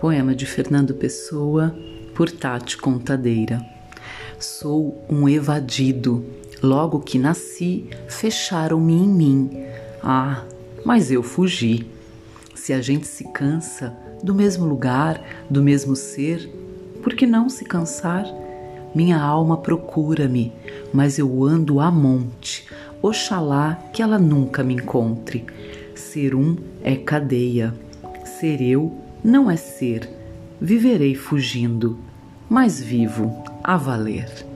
Poema de Fernando Pessoa, por Tati Contadeira. Sou um evadido. Logo que nasci, fecharam-me em mim. Ah, mas eu fugi. Se a gente se cansa do mesmo lugar, do mesmo ser, por que não se cansar? Minha alma procura-me, mas eu ando a monte. Oxalá que ela nunca me encontre. Ser um é cadeia. Ser eu não é ser. Viverei fugindo, mas vivo a valer.